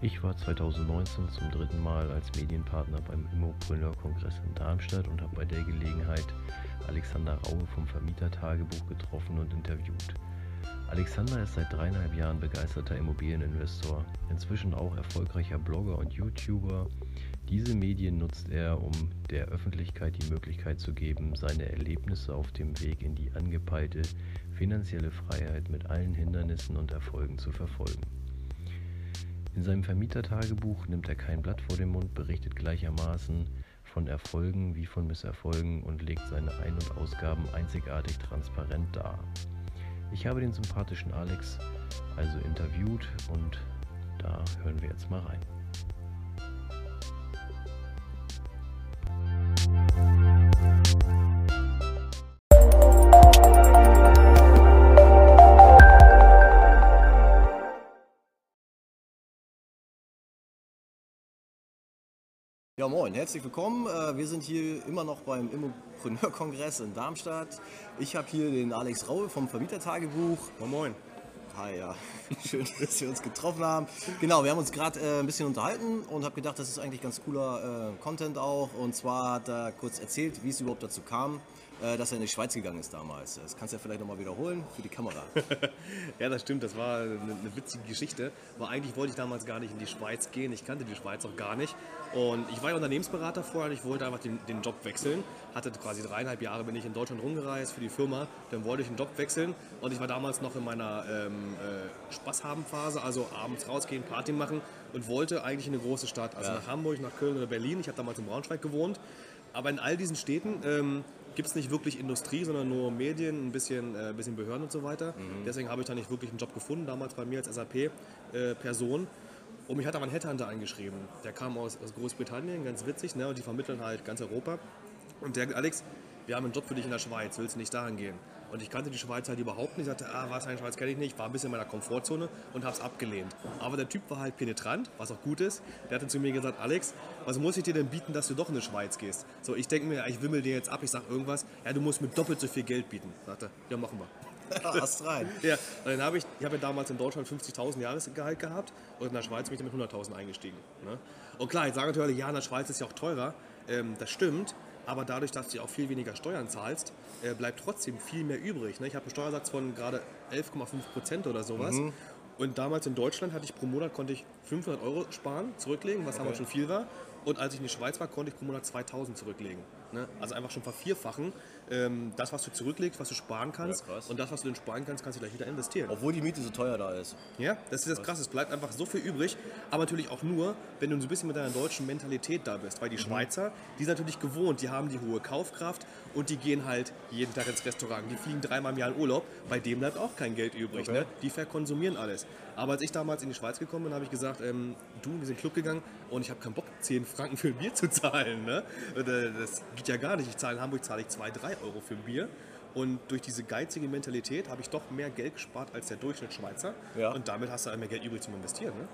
Ich war 2019 zum dritten Mal als Medienpartner beim Immopreneur-Kongress in Darmstadt und habe bei der Gelegenheit Alexander Raue vom Vermietertagebuch getroffen und interviewt. Alexander ist seit dreieinhalb Jahren begeisterter Immobilieninvestor, inzwischen auch erfolgreicher Blogger und YouTuber. Diese Medien nutzt er, um der Öffentlichkeit die Möglichkeit zu geben, seine Erlebnisse auf dem Weg in die angepeilte finanzielle Freiheit mit allen Hindernissen und Erfolgen zu verfolgen. In seinem Vermietertagebuch nimmt er kein Blatt vor den Mund, berichtet gleichermaßen von Erfolgen wie von Misserfolgen und legt seine Ein- und Ausgaben einzigartig transparent dar. Ich habe den sympathischen Alex also interviewt und da hören wir jetzt mal rein. Moin, herzlich willkommen. Äh, wir sind hier immer noch beim Immopreneur-Kongress in Darmstadt. Ich habe hier den Alex Raue vom Vermietertagebuch. Moin, moin. Hi, ja. Schön, dass wir uns getroffen haben. Genau, wir haben uns gerade äh, ein bisschen unterhalten und habe gedacht, das ist eigentlich ganz cooler äh, Content auch. Und zwar hat er kurz erzählt, wie es überhaupt dazu kam, dass er in die Schweiz gegangen ist damals. Das kannst du ja vielleicht nochmal wiederholen für die Kamera. ja, das stimmt, das war eine, eine, witzige Geschichte. Aber eigentlich wollte ich damals gar nicht in die Schweiz gehen. Ich kannte die Schweiz auch gar nicht. Und ich war ja Unternehmensberater vorher und ich wollte einfach den, den Job wechseln. Hatte quasi dreieinhalb Jahre bin ich in Deutschland rumgereist für die Firma. Dann wollte ich den Job wechseln und ich war damals noch in meiner ähm, äh, Spaßhaben-Phase, also abends rausgehen, Party machen und wollte eigentlich in eine große Stadt, also ja. nach Hamburg, nach Köln oder Berlin. Ich habe damals in Braunschweig gewohnt. Aber in all diesen Städten ähm, gibt es nicht wirklich Industrie, sondern nur Medien, ein bisschen, äh, bisschen Behörden und so weiter. Mhm. Deswegen habe ich da nicht wirklich einen Job gefunden, damals bei mir als SAP-Person. Äh, und mich hat aber ein Headhunter angeschrieben. Der kam aus, aus Großbritannien, ganz witzig, ne? und die vermitteln halt ganz Europa. Und der, Alex, wir haben einen Job für dich in der Schweiz, willst du nicht dahin gehen? Und ich kannte die Schweiz halt überhaupt nicht. Ich sagte, ah, was in der Schweiz kenne ich nicht. War ein bisschen in meiner Komfortzone und habe es abgelehnt. Aber der Typ war halt penetrant, was auch gut ist. Der hatte zu mir gesagt, Alex, was muss ich dir denn bieten, dass du doch in die Schweiz gehst? So, ich denke mir, ich wimmel dir jetzt ab. Ich sage irgendwas, ja, du musst mir doppelt so viel Geld bieten. Sagte, ja, machen wir. Ast rein. ja, und dann habe ich, ich habe ja damals in Deutschland 50.000 Jahresgehalt gehabt und in der Schweiz bin ich mit 100.000 eingestiegen. Ne? Und klar, jetzt sagen natürlich, ja, in der Schweiz ist ja auch teurer. Ähm, das stimmt, aber dadurch, dass du auch viel weniger Steuern zahlst, äh, bleibt trotzdem viel mehr übrig. Ne? Ich habe einen Steuersatz von gerade 11,5 Prozent oder sowas. Mhm. Und damals in Deutschland hatte ich pro Monat konnte ich 500 Euro sparen, zurücklegen, was okay. damals schon viel war. Und als ich in der Schweiz war, konnte ich pro Monat 2000 zurücklegen. Ne? Also einfach schon vervierfachen. Ähm, das, was du zurücklegst, was du sparen kannst ja, und das, was du dann sparen kannst, kannst du gleich wieder investieren. Obwohl die Miete so teuer da ist. Ja, das ist das Krasse. Es bleibt einfach so viel übrig, aber natürlich auch nur, wenn du so ein bisschen mit deiner deutschen Mentalität da bist. Weil die mhm. Schweizer, die sind natürlich gewohnt, die haben die hohe Kaufkraft und die gehen halt jeden Tag ins Restaurant. Die fliegen dreimal im Jahr in Urlaub, bei dem bleibt auch kein Geld übrig. Okay. Ne? Die verkonsumieren alles. Aber als ich damals in die Schweiz gekommen bin, habe ich gesagt, ähm, du, wir sind in den Club gegangen und ich habe keinen Bock, 10 Franken für ein Bier zu zahlen. Ne? Das geht ja gar nicht. Ich zahle in Hamburg zahle ich 2, 3 Euro für ein Bier. Und durch diese geizige Mentalität habe ich doch mehr Geld gespart als der Durchschnittsschweizer. Ja. Und damit hast du halt mehr Geld übrig zum Investieren. Ne?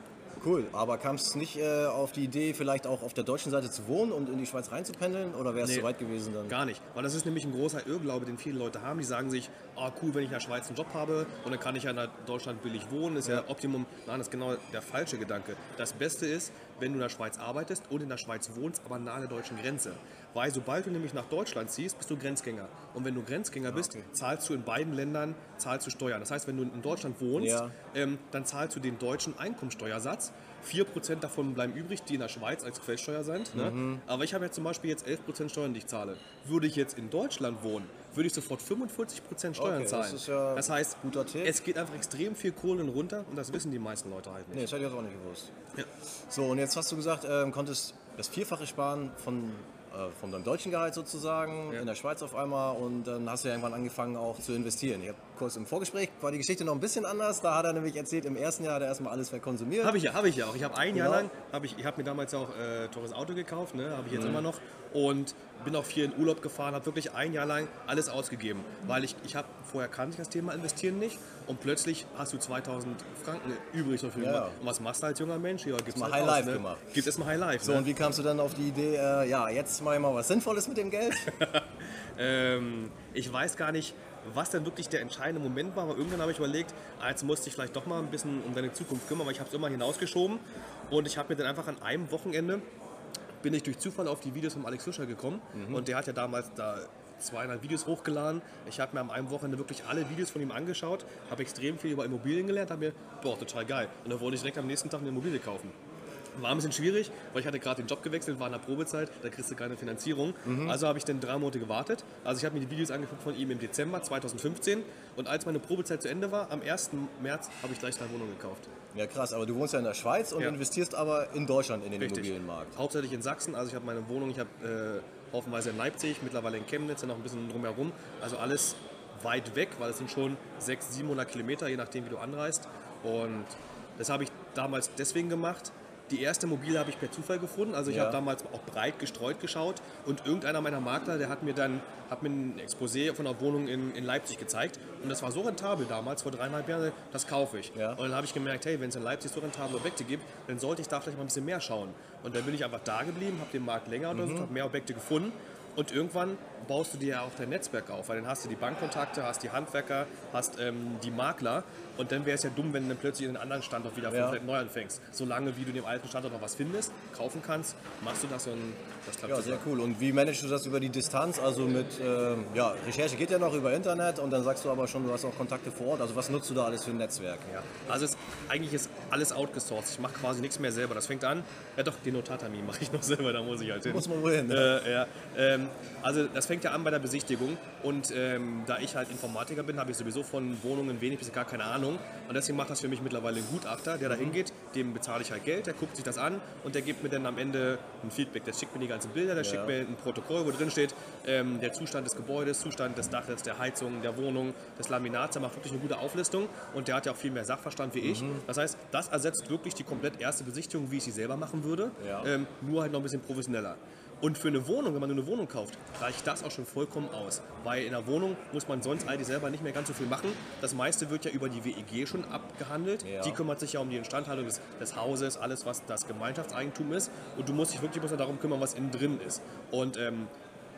Cool, aber kam es nicht äh, auf die Idee, vielleicht auch auf der deutschen Seite zu wohnen und in die Schweiz reinzupendeln oder wäre es nee, zu weit gewesen dann? Gar nicht, weil das ist nämlich ein großer Irrglaube, den viele Leute haben. Die sagen sich, oh cool, wenn ich in der Schweiz einen Job habe und dann kann ich ja in Deutschland billig wohnen, ist ja, ja Optimum. Nein, das ist genau der falsche Gedanke. Das Beste ist, wenn du in der Schweiz arbeitest und in der Schweiz wohnst, aber nahe der deutschen Grenze. Weil sobald du nämlich nach Deutschland ziehst, bist du Grenzgänger. Und wenn du Grenzgänger bist, okay. zahlst du in beiden Ländern zahlst du Steuern. Das heißt, wenn du in Deutschland wohnst, ja. ähm, dann zahlst du den deutschen Einkommensteuersatz 4% davon bleiben übrig, die in der Schweiz als Quellsteuer sind. Ne? Mhm. Aber ich habe ja zum Beispiel jetzt 11% Steuern, die ich zahle. Würde ich jetzt in Deutschland wohnen, würde ich sofort 45% Steuern okay, zahlen. Das, ist ja das heißt, es geht einfach extrem viel Kohlen runter und das wissen die meisten Leute halt nicht. Nee, das hätte ich auch nicht gewusst. Ja. So, und jetzt hast du gesagt, ähm, konntest das Vierfache sparen von äh, von deinem deutschen Gehalt sozusagen ja. in der Schweiz auf einmal und dann hast du ja irgendwann angefangen auch zu investieren. Kurz im Vorgespräch war die Geschichte noch ein bisschen anders. Da hat er nämlich erzählt, im ersten Jahr hat er erstmal alles verkonsumiert. Habe ich ja, habe ich ja auch. Ich habe ein genau. Jahr lang, habe ich, ich habe mir damals auch äh, teures Auto gekauft, ne, habe ich jetzt mhm. immer noch und bin auch viel in Urlaub gefahren, habe wirklich ein Jahr lang alles ausgegeben, weil ich, ich habe vorher kannte ich das Thema investieren nicht und plötzlich hast du 2000 Franken übrig dafür ja. Und was machst du als junger Mensch? Ja, gibt's mal halt High Life ne? gemacht. Gibt es mal High Life. So ne? und wie kamst du dann auf die Idee, äh, ja jetzt mache ich mal was Sinnvolles mit dem Geld? ähm, ich weiß gar nicht was denn wirklich der entscheidende Moment war. Aber irgendwann habe ich überlegt, ah, jetzt musste ich vielleicht doch mal ein bisschen um deine Zukunft kümmern, aber ich habe es immer hinausgeschoben. Und ich habe mir dann einfach an einem Wochenende bin ich durch Zufall auf die Videos von Alex Fischer gekommen. Mhm. Und der hat ja damals da zweieinhalb Videos hochgeladen. Ich habe mir am einem Wochenende wirklich alle Videos von ihm angeschaut, habe extrem viel über Immobilien gelernt, habe mir, boah, total geil. Und dann wollte ich direkt am nächsten Tag eine Immobilie kaufen. War ein bisschen schwierig, weil ich hatte gerade den Job gewechselt, war in der Probezeit, da kriegst du keine Finanzierung. Also habe ich dann drei Monate gewartet. Also ich habe mir die Videos angeguckt von ihm im Dezember 2015 und als meine Probezeit zu Ende war, am 1. März, habe ich gleich eine Wohnung gekauft. Ja, krass, aber du wohnst ja in der Schweiz und Ja. investierst aber in Deutschland in den Richtig. Immobilienmarkt. Hauptsächlich in Sachsen, also ich habe meine Wohnung, ich habe äh, haufenweise in Leipzig, mittlerweile in Chemnitz, dann noch ein bisschen drumherum. Also alles weit weg, weil es sind schon 600, 700 Kilometer, je nachdem wie du anreist. Und das habe ich damals deswegen gemacht. Die erste Immobilie habe ich per Zufall gefunden. Also ich Ja. habe damals auch breit gestreut geschaut und irgendeiner meiner Makler, der hat mir dann hat mir ein Exposé von einer Wohnung in, in Leipzig gezeigt und das war so rentabel damals, vor dreieinhalb Jahren, das kaufe ich. Ja. Und dann habe ich gemerkt, hey, wenn es in Leipzig so rentable Objekte gibt, dann sollte ich da vielleicht mal ein bisschen mehr schauen. Und dann bin ich einfach da geblieben, habe den Markt länger untersucht, habe mehr Objekte gefunden und irgendwann baust du dir ja auch dein Netzwerk auf, weil dann hast du die Bankkontakte, hast die Handwerker, hast ähm, die Makler und dann wäre es ja dumm, wenn du dann plötzlich in einen anderen Standort wieder Ja. neu anfängst. Solange wie du in dem alten Standort noch was findest, kaufen kannst, machst du das und das klappt Ja, sehr cool. Und wie managst du das über die Distanz? Also mit, ähm, ja, Recherche geht ja noch über Internet und dann sagst du aber schon, du hast auch Kontakte vor Ort. Also was nutzt du da alles für ein Netzwerk? Ja. Also es, eigentlich ist alles outgesourced. Ich mache quasi nichts mehr selber. Das fängt an, ja doch, den Notartermin mache ich noch selber, da muss ich halt hin. Muss man wohl hin, ne? Äh, ja. ähm, also das fängt ja an bei der Besichtigung und ähm, da ich halt Informatiker bin, habe ich sowieso von Wohnungen wenig bis gar keine Ahnung und deswegen macht das für mich mittlerweile ein Gutachter, der da hingeht, dem bezahle ich halt Geld, der guckt sich das an und der gibt mir dann am Ende ein Feedback. Der schickt mir die ganzen Bilder, der schickt mir ein Protokoll, wo drin steht, ähm, der Zustand des Gebäudes, Zustand des Daches, der Heizung, der Wohnung, des Laminats, der macht wirklich eine gute Auflistung und der hat ja auch viel mehr Sachverstand wie ich. Das heißt, das ersetzt wirklich die komplett erste Besichtigung, wie ich sie selber machen würde, Ja. ähm, nur halt noch ein bisschen professioneller. Und für eine Wohnung, wenn man nur eine Wohnung kauft, reicht das auch schon vollkommen aus. Weil in der Wohnung muss man sonst eigentlich selber nicht mehr ganz so viel machen. Das meiste wird ja über die WEG schon abgehandelt. Ja. Die kümmert sich ja um die Instandhaltung des, des Hauses, alles was das Gemeinschaftseigentum ist. Und du musst dich wirklich bloß darum kümmern, was innen drin ist. Und ähm,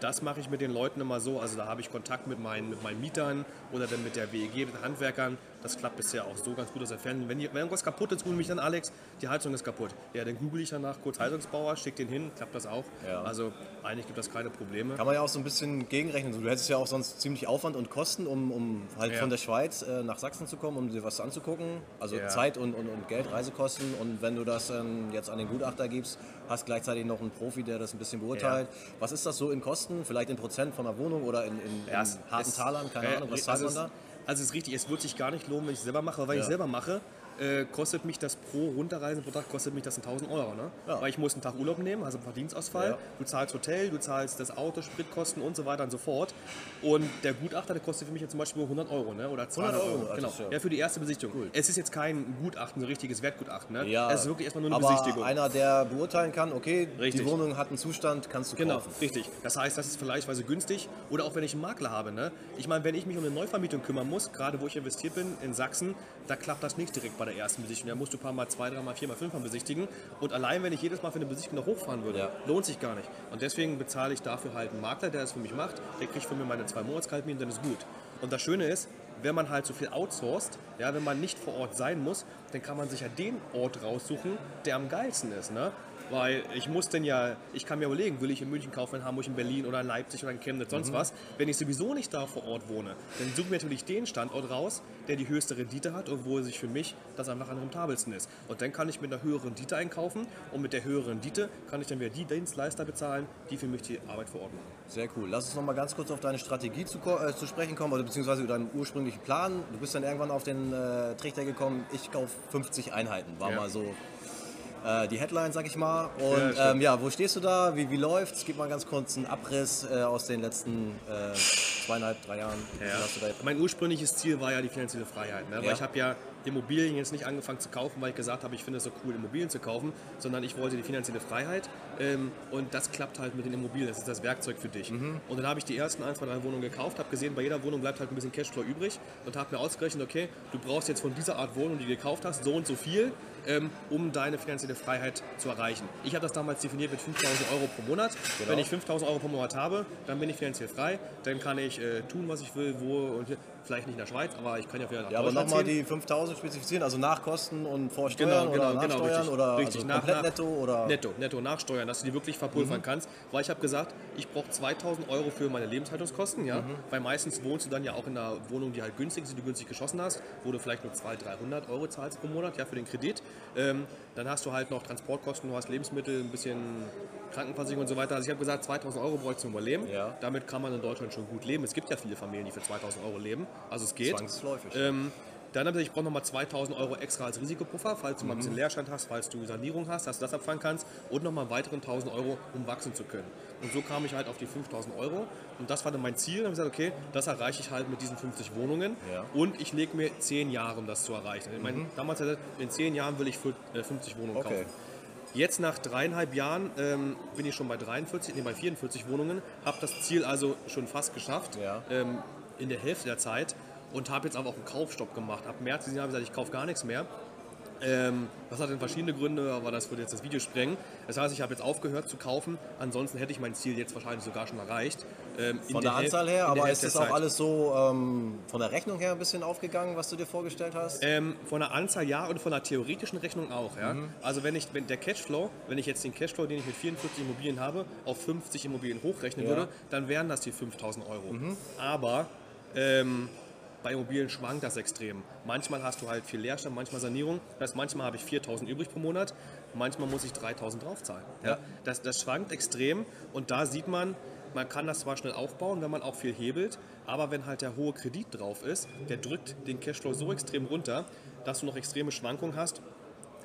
das mache ich mit den Leuten immer so. Also da habe ich Kontakt mit meinen, mit meinen Mietern oder dann mit der WEG, mit den Handwerkern. Das klappt bisher auch so ganz gut aus der Ferne. Wenn, wenn irgendwas kaputt ist, google mich dann Alex, die Heizung ist kaputt. Ja, dann google ich danach kurz Heizungsbauer, schicke den hin, klappt das auch. Ja. Also eigentlich gibt das keine Probleme. Kann man ja auch so ein bisschen gegenrechnen. Du hättest ja auch sonst ziemlich Aufwand und Kosten, um, um halt Ja. von der Schweiz äh, nach Sachsen zu kommen, um dir was anzugucken. Also Ja. Zeit und, und, und Geld, Reisekosten. Und wenn du das ähm, jetzt an den Gutachter gibst, hast gleichzeitig noch einen Profi, der das ein bisschen beurteilt. Was ist das so in Kosten? Vielleicht in Prozent von der Wohnung oder in, in, in harten Talern? Keine Ahnung, was zahlt man da? Also es ist richtig, es wird sich gar nicht lohnen, wenn ich es selber mache, weil ich Ja. es selber mache, äh, kostet mich das pro Runterreisen pro Tag kostet mich das 1000 Euro. Ne? Ja. Weil ich muss einen Tag Urlaub nehmen, also einen Verdienstausfall. Ja. Du zahlst Hotel, du zahlst das Auto, Spritkosten und so weiter und so fort. Und der Gutachter, der kostet für mich jetzt zum Beispiel nur 100 Euro ne? oder 200 Euro, Euro. Genau. ja- Ja, für die erste Besichtigung. Es ist jetzt kein Gutachten, so ein richtiges Wertgutachten. Ne? Ja, es ist wirklich erstmal nur eine aber Besichtigung. einer, der beurteilen kann, okay, Richtig. die Wohnung hat einen Zustand, kannst du Genau, kaufen. richtig. Das heißt, das ist vergleichsweise günstig. Oder auch wenn ich einen Makler habe. Ne? Ich meine, wenn ich mich um eine Neuvermietung kümmern muss, gerade wo ich investiert bin in Sachsen, da klappt das nicht direkt bei der ersten Besichtigung. Da musst du ein paar Mal, zwei, drei Mal, vier Mal, fünf Mal besichtigen. Und allein, wenn ich jedes Mal für eine Besichtigung noch hochfahren würde, Ja. lohnt sich gar nicht. Und deswegen bezahle ich dafür halt einen Makler, der das für mich macht. Der kriegt von mir meine zwei Monatskaltmieten, dann ist gut. Und das Schöne ist, wenn man halt so viel outsourced, ja, wenn man nicht vor Ort sein muss, dann kann man sich ja den Ort raussuchen, der am geilsten ist. Ne? Weil ich muss denn ja, ich kann mir überlegen, will ich in München kaufen, in Hamburg, in Berlin oder in Leipzig oder in Chemnitz, sonst was. Wenn ich sowieso nicht da vor Ort wohne, dann suche ich mir natürlich den Standort raus, der die höchste Rendite hat und wo sich für mich das einfach am rentabelsten ist. Und dann kann ich mit einer höheren Rendite einkaufen und mit der höheren Rendite kann ich dann wieder die Dienstleister bezahlen, die für mich die Arbeit vor Ort machen. Sehr cool. Lass uns noch mal ganz kurz auf deine Strategie zu, äh, zu sprechen kommen, oder beziehungsweise über deinen ursprünglichen Plan. Du bist dann irgendwann auf den äh, Trichter gekommen, ich kaufe 50 Einheiten. War Ja. mal so äh, die Headline, sag ich mal. Ja, Und stimmt. ähm, ja, wo stehst du da? Wie, wie läuft's? Gib mal ganz kurz einen Abriss äh, aus den letzten äh, zweieinhalb, drei Jahren. Ja. Mein ursprüngliches Ziel war ja die finanzielle Freiheit. Ne? Ja. Weil ich habe ja Immobilien jetzt nicht angefangen zu kaufen, weil ich gesagt habe, ich finde es so cool, Immobilien zu kaufen, sondern ich wollte die finanzielle Freiheit. Ähm, und das klappt halt mit den Immobilien. Das ist das Werkzeug für dich. Mhm. Und dann habe ich die ersten ein, zwei, drei Wohnungen gekauft, habe gesehen, bei jeder Wohnung bleibt halt ein bisschen Cashflow übrig und habe mir ausgerechnet, okay, du brauchst jetzt von dieser Art Wohnung, die du gekauft hast, so und so viel, ähm, um deine finanzielle Freiheit zu erreichen. Ich habe das damals definiert mit 5000 Euro pro Monat. Genau. Wenn ich 5000 Euro pro Monat habe, dann bin ich finanziell frei. Dann kann ich äh, tun, was ich will, wo und hier. Vielleicht nicht in der Schweiz, aber ich kann ja wieder nach Ja, aber nochmal die 5000 spezifizieren, also nach Kosten und vor Genau, Steuern genau, oder genau, Nachsteuern richtig. oder richtig. also nach, komplett nach, netto oder netto, netto nachsteuern, dass du die wirklich verpulvern kannst, weil ich habe gesagt, ich brauche 2000 Euro für meine Lebenshaltungskosten, ja, weil meistens wohnst du dann ja auch in einer Wohnung, die halt günstig ist, die du günstig geschossen hast, wo du vielleicht nur 200, 300 Euro zahlst pro Monat, ja, für den Kredit. Ähm, dann hast du halt noch Transportkosten, du hast Lebensmittel, ein bisschen Krankenversicherung und so weiter. Also ich habe gesagt, 2000 Euro brauche ich zum Überleben. Ja. Damit kann man in Deutschland schon gut leben. Es gibt ja viele Familien, die für 2000 Euro leben, also es geht. zwangsläufig. Ähm, dann habe ich, ich brauche nochmal 2000 Euro extra als Risikopuffer, falls du mal ein bisschen Leerstand hast, falls du Sanierung hast, dass du das abfangen kannst und nochmal weiteren 1000 Euro, um wachsen zu können. Und so kam ich halt auf die 5000 Euro und das war dann mein Ziel. Dann habe ich gesagt, okay, das erreiche ich halt mit diesen 50 Wohnungen Ja. und ich lege mir 10 Jahre, um das zu erreichen. Ich meine, damals hatte ich, in 10 Jahren will ich für, äh, 50 Wohnungen Okay. kaufen. Jetzt nach dreieinhalb Jahren ähm, bin ich schon bei 43, nee, bei 44 Wohnungen, habe das Ziel also schon fast geschafft Ja. ähm, in der Hälfte der Zeit und habe jetzt aber auch einen Kaufstopp gemacht. Ab März diesen Jahr habe ich gesagt, ich kaufe gar nichts mehr. Ähm, das hat dann verschiedene Gründe, aber das würde jetzt das Video sprengen. Das heißt, ich habe jetzt aufgehört zu kaufen. Ansonsten hätte ich mein Ziel jetzt wahrscheinlich sogar schon erreicht. Ähm, von der Häl- Anzahl her, der aber ist der das auch alles so ähm, von der Rechnung her ein bisschen aufgegangen, was du dir vorgestellt hast? Ähm, von der Anzahl ja und von der theoretischen Rechnung auch. Ja? Mhm. Also wenn ich, wenn der Cashflow, wenn ich jetzt den Cashflow, den ich mit 44 Immobilien habe, auf 50 Immobilien hochrechnen Ja. Mhm. würde, dann wären das die 5000 Euro. Aber ähm, bei Immobilien schwankt das extrem. Manchmal hast du halt viel Leerstand, manchmal Sanierung. Das heißt, manchmal habe ich 4000 übrig pro Monat, manchmal muss ich 3000 draufzahlen. Ja? Ja. Das, das schwankt extrem und da sieht man, man kann das zwar schnell aufbauen, wenn man auch viel hebelt, aber wenn halt der hohe Kredit drauf ist, der drückt den Cashflow so extrem runter, dass du noch extreme Schwankungen hast.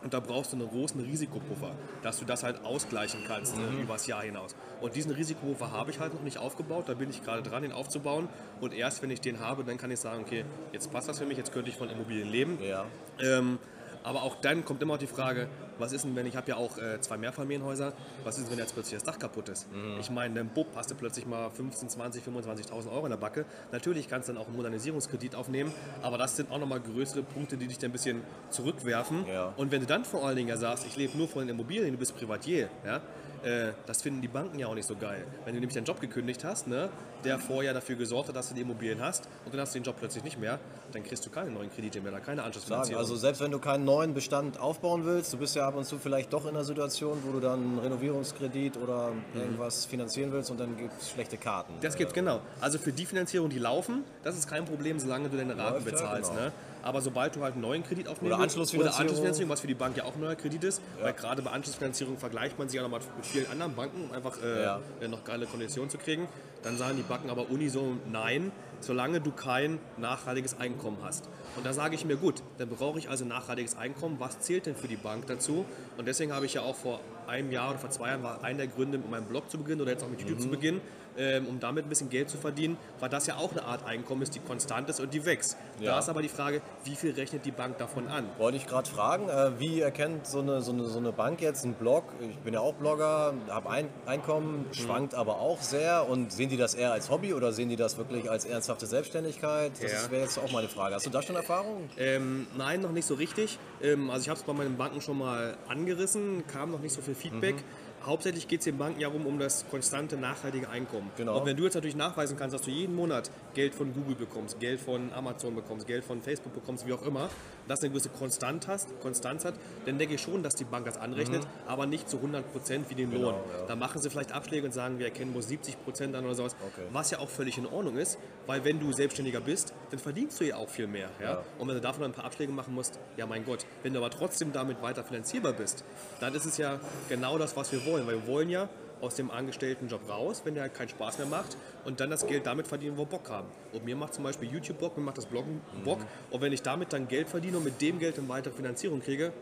Und da brauchst du einen großen Risikopuffer, dass du das halt ausgleichen kannst äh, übers Jahr hinaus. Und diesen Risikopuffer habe ich halt noch nicht aufgebaut, da bin ich gerade dran, ihn aufzubauen. Und erst wenn ich den habe, dann kann ich sagen, okay, jetzt passt das für mich, jetzt könnte ich von Immobilien leben. Ja. Ähm, aber auch dann kommt immer die Frage, was ist denn, wenn ich habe ja auch äh, zwei Mehrfamilienhäuser, was ist denn, wenn jetzt plötzlich das Dach kaputt ist? Ich meine, im Bub hast du plötzlich mal 15, 20, 25.000 Euro in der Backe. Natürlich kannst du dann auch einen Modernisierungskredit aufnehmen, aber das sind auch nochmal größere Punkte, die dich dann ein bisschen zurückwerfen. Ja. Und wenn du dann vor allen Dingen ja sagst, ich lebe nur von den Immobilien, du bist Privatier, ja, äh, das finden die Banken ja auch nicht so geil. Wenn du nämlich deinen Job gekündigt hast, ne, der vorher dafür gesorgt hat, dass du die Immobilien hast und dann hast du den Job plötzlich nicht mehr, dann kriegst du keine neuen Kredite mehr, keine sagen. Anschlussfinanzierung. Also selbst wenn du keinen neuen Bestand aufbauen willst, du bist ja ab und zu vielleicht doch in einer Situation, wo du dann einen Renovierungskredit oder irgendwas finanzieren willst und dann gibt es schlechte Karten. Das gibt's genau. Also für die Finanzierung, die laufen, das ist kein Problem, solange du deine Raten Läuft ja, bezahlst. genau. Ne? Aber sobald du halt einen neuen Kredit aufnehmen Oder Anschlussfinanzierung. oder Anschlussfinanzierung, was für die Bank ja auch ein neuer Kredit ist, weil gerade bei Anschlussfinanzierung vergleicht man sich auch nochmal mit vielen anderen Banken, um einfach äh, Ja. noch geile Konditionen zu kriegen. Dann sagen die Banken aber unisono nein, solange du kein nachhaltiges Einkommen hast. Und da sage ich mir, gut, dann brauche ich also nachhaltiges Einkommen. Was zählt denn für die Bank dazu? Und deswegen habe ich ja auch vor einem Jahr oder vor zwei Jahren war einer der Gründe, mit meinem Blog zu beginnen oder jetzt auch mit YouTube zu beginnen, ähm, um damit ein bisschen Geld zu verdienen, weil das ja auch eine Art Einkommen ist, die konstant ist und die wächst. Ja. Da ist aber die Frage, wie viel rechnet die Bank davon an? Wollte ich gerade fragen, äh, wie erkennt so eine, so, eine, so eine Bank jetzt einen Blog? Ich bin ja auch Blogger, habe ein Einkommen, schwankt aber auch sehr. Und sehen die das eher als Hobby oder sehen die das wirklich als ernsthafte Selbstständigkeit? Das Ja. wäre jetzt auch meine Frage. Hast du da schon Erfahrung? Ähm, nein, noch nicht so richtig. Ähm, also ich habe es bei meinen Banken schon mal angerissen, kam noch nicht so viel Feedback. Mhm. Hauptsächlich geht es den Banken ja um, um das konstante, nachhaltige Einkommen. Genau. Und wenn du jetzt natürlich nachweisen kannst, dass du jeden Monat Geld von Google bekommst, Geld von Amazon bekommst, Geld von Facebook bekommst, wie auch immer, dass du eine gewisse Konstant hast, Konstanz hat, dann denke ich schon, dass die Bank das anrechnet, aber nicht zu 100 Prozent wie den Lohn. Mhm. Genau, ja. Da machen sie vielleicht Abschläge und sagen, wir erkennen bloß 70 Prozent an oder sowas, Okay. was ja auch völlig in Ordnung ist, weil wenn du Selbstständiger bist, dann verdienst du ja auch viel mehr. Ja? Ja. Und wenn du davon ein paar Abschläge machen musst, ja mein Gott, wenn du aber trotzdem damit weiter finanzierbar bist, dann ist es ja genau das, was wir wollen. Weil wir wollen ja aus dem Angestelltenjob raus, wenn der halt keinen Spaß mehr macht und dann das Geld damit verdienen, wo wir Bock haben. Und mir macht zum Beispiel YouTube Bock, mir macht das Bloggen Bock. Und wenn ich damit dann Geld verdiene und mit dem Geld dann weitere Finanzierung kriege,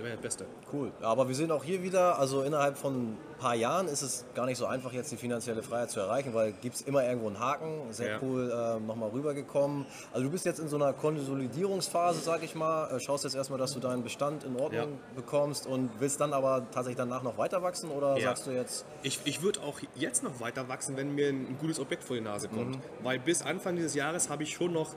dann wäre das Beste. Cool. Aber wir sehen auch hier wieder, also innerhalb von ein paar Jahren ist es gar nicht so einfach, jetzt die finanzielle Freiheit zu erreichen, weil gibt es immer irgendwo einen Haken. Sehr Ja. cool äh, nochmal rübergekommen. Also du bist jetzt in so einer Konsolidierungsphase, sag ich mal. Äh, schaust jetzt erstmal, dass du deinen Bestand in Ordnung Ja. bekommst und willst dann aber tatsächlich danach noch weiter wachsen oder Ja. sagst du jetzt, Ich, ich würde auch jetzt noch weiter wachsen, wenn mir ein, ein gutes Objekt vor die Nase kommt. Weil bis Anfang dieses Jahres habe ich schon noch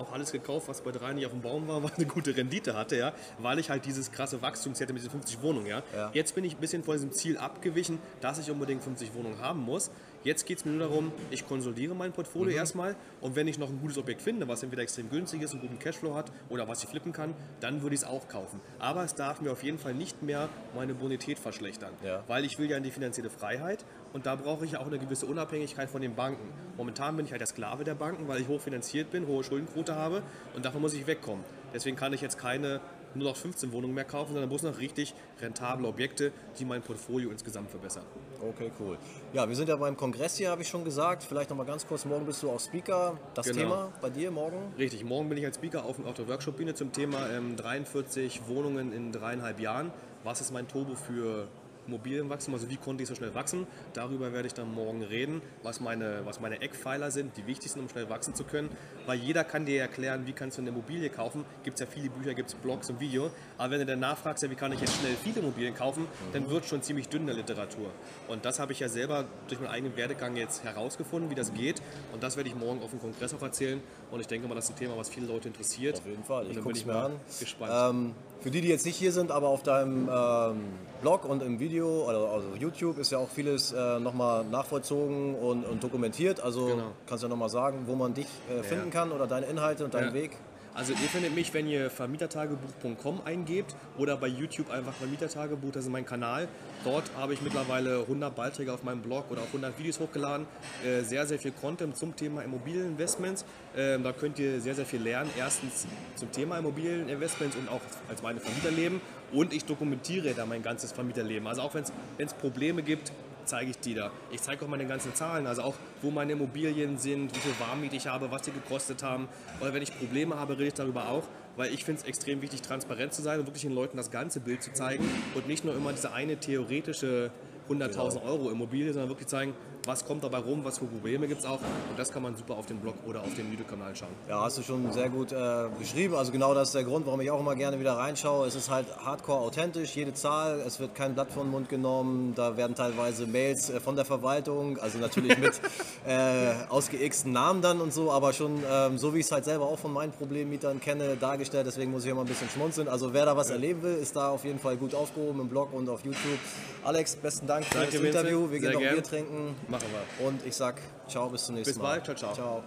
auch alles gekauft, was bei drei nicht auf dem Baum war, was eine gute Rendite hatte, ja, weil ich halt dieses krasse Wachstum hätte mit diesen 50 Wohnungen, ja. Ja. Jetzt bin ich ein bisschen von diesem Ziel abgewichen, dass ich unbedingt 50 Wohnungen haben muss. Jetzt geht es mir nur darum, ich konsolidiere mein Portfolio Mhm. erstmal und wenn ich noch ein gutes Objekt finde, was entweder extrem günstig ist, einen guten Cashflow hat oder was ich flippen kann, dann würde ich es auch kaufen. Aber es darf mir auf jeden Fall nicht mehr meine Bonität verschlechtern, Ja. weil ich will ja in die finanzielle Freiheit und da brauche ich auch eine gewisse Unabhängigkeit von den Banken. Momentan bin ich halt der Sklave der Banken, weil ich hochfinanziert bin, hohe Schuldenquote habe und davon muss ich wegkommen. Deswegen kann ich jetzt keine nur noch 15 Wohnungen mehr kaufen, sondern muss noch richtig rentable Objekte, die mein Portfolio insgesamt verbessern. Okay, cool. Ja, wir sind ja beim Kongress hier, habe ich schon gesagt. Vielleicht noch mal ganz kurz, morgen bist du auch Speaker. Das Genau. Thema bei dir morgen? Richtig, morgen bin ich als Speaker auf, auf der Workshop-Bühne zum Thema ähm, 43 Wohnungen in dreieinhalb Jahren. Was ist mein Turbo für Immobilienwachstum? Also wie konnte ich so schnell wachsen? Darüber werde ich dann morgen reden, was meine, was meine Eckpfeiler sind, die wichtig sind, um schnell wachsen zu können. Weil jeder kann dir erklären, wie kannst du eine Immobilie kaufen. Gibt es ja viele Bücher, gibt es Blogs und Video. Aber wenn du dann nachfragst, ja, wie kann ich jetzt schnell viele Immobilien kaufen, dann wird schon ziemlich dünn der Literatur. Und das habe ich ja selber durch meinen eigenen Werdegang jetzt herausgefunden, wie das geht. Und das werde ich morgen auf dem Kongress auch erzählen. Und ich denke mal, das ist ein Thema, was viele Leute interessiert. Auf jeden Fall. Ich gucke es mir mal an. gespannt. Ähm, für die, die jetzt nicht hier sind, aber auf deinem ähm, Blog und im Video, oder also YouTube, ist ja auch vieles äh, nochmal nachvollzogen und, und dokumentiert. Also Genau. kannst du ja nochmal sagen, wo man dich äh, finden kann oder deine Inhalte und deinen Ja. Weg. Also ihr findet mich, wenn ihr vermietertagebuch.com eingebt oder bei YouTube einfach Vermietertagebuch, das ist mein Kanal. Dort habe ich mittlerweile 100 Beiträge auf meinem Blog oder auch 100 Videos hochgeladen. Äh, sehr, sehr viel Content zum Thema Immobilieninvestments. Ähm, da könnt ihr sehr, sehr viel lernen. Erstens zum Thema Immobilieninvestments und auch als meine Vermieterleben. Und ich dokumentiere da mein ganzes Vermieterleben. Also auch wenn es Probleme gibt, zeige ich die da. Ich zeige auch meine ganzen Zahlen, also auch wo meine Immobilien sind, wie viel Warmmiete ich habe, was die gekostet haben. Oder wenn ich Probleme habe, rede ich darüber auch, weil ich finde es extrem wichtig, transparent zu sein und wirklich den Leuten das ganze Bild zu zeigen und nicht nur immer diese eine theoretische 100.000 Euro Immobilie, sondern wirklich zeigen, was kommt dabei rum, was für Probleme gibt es auch. Und das kann man super auf dem Blog oder auf dem YouTube-Kanal schauen. Ja, hast du schon sehr gut äh, beschrieben. Also genau das ist der Grund, warum ich auch immer gerne wieder reinschaue. Es ist halt hardcore authentisch, jede Zahl, es wird kein Blatt vor den Mund genommen, da werden teilweise Mails äh, von der Verwaltung, also natürlich mit äh, ausgeixten Namen dann und so, aber schon ähm, so wie ich es halt selber auch von meinen Problemmietern kenne, dargestellt. Deswegen muss ich immer ein bisschen schmunzeln. Also wer da was erleben will, ist da auf jeden Fall gut aufgehoben im Blog und auf YouTube. Alex, besten Dank für Danke, das. Interview. Wir gehen noch. Bier trinken Machen wir. und ich sag ciao, bis zum nächsten Bis Mal. bald. Ciao, ciao. ciao.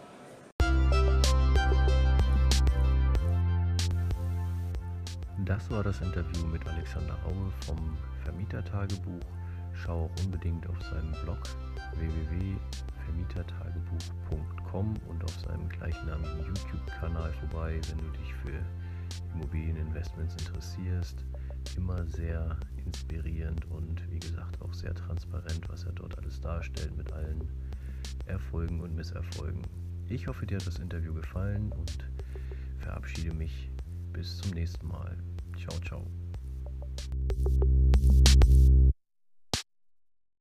Das war das Interview mit Alexander Raue vom Vermietertagebuch. Schau auch unbedingt auf seinem Blog www.vermietertagebuch.com und auf seinem gleichnamigen YouTube-Kanal vorbei, wenn du dich für Immobilieninvestments interessierst immer sehr inspirierend und wie gesagt auch sehr transparent, was er dort alles darstellt mit allen Erfolgen und Misserfolgen. Ich hoffe, dir hat das Interview gefallen und verabschiede mich bis zum nächsten Mal. Ciao, ciao.